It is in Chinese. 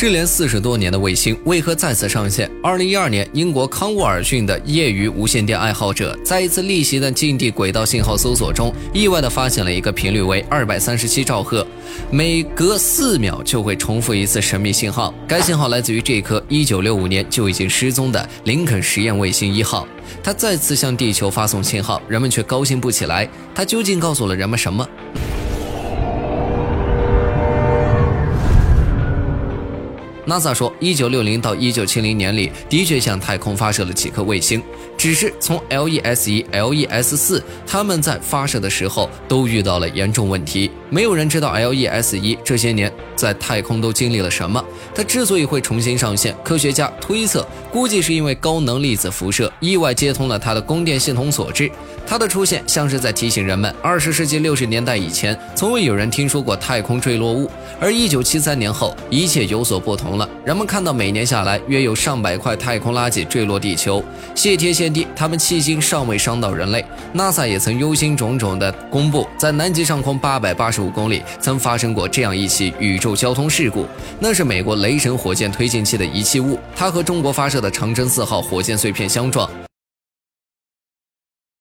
失联四十多年的卫星为何再次上线？二零一二年，英国康沃尔逊的业余无线电爱好者在一次例行的近地轨道信号搜索中，意外地发现了一个频率为二百三十七兆赫，每隔四秒就会重复一次神秘信号。该信号来自于这颗一九六五年就已经失踪的林肯实验卫星一号，它再次向地球发送信号，人们却高兴不起来。它究竟告诉了人们什么？NASA 说，一九六零到一九七零年里，的确向太空发射了几颗卫星，只是从 LES 一、LES 四，他们在发射的时候都遇到了严重问题。没有人知道 LES 一这些年在太空都经历了什么。它之所以会重新上线，科学家推测，估计是因为高能粒子辐射意外接通了它的供电系统所致。它的出现像是在提醒人们，二十世纪六十年代以前，从未有人听说过太空坠落物，而一九七三年后，一切有所不同了。人们看到每年下来约有上百块太空垃圾坠落地球，谢天谢地，他们迄今尚未伤到人类。NASA 也曾忧心忡忡地公布，在南极上空八百八十五公里曾发生过这样一起宇宙交通事故，那是美国雷神火箭推进器的遗弃物，它和中国发射的长征四号火箭碎片相撞。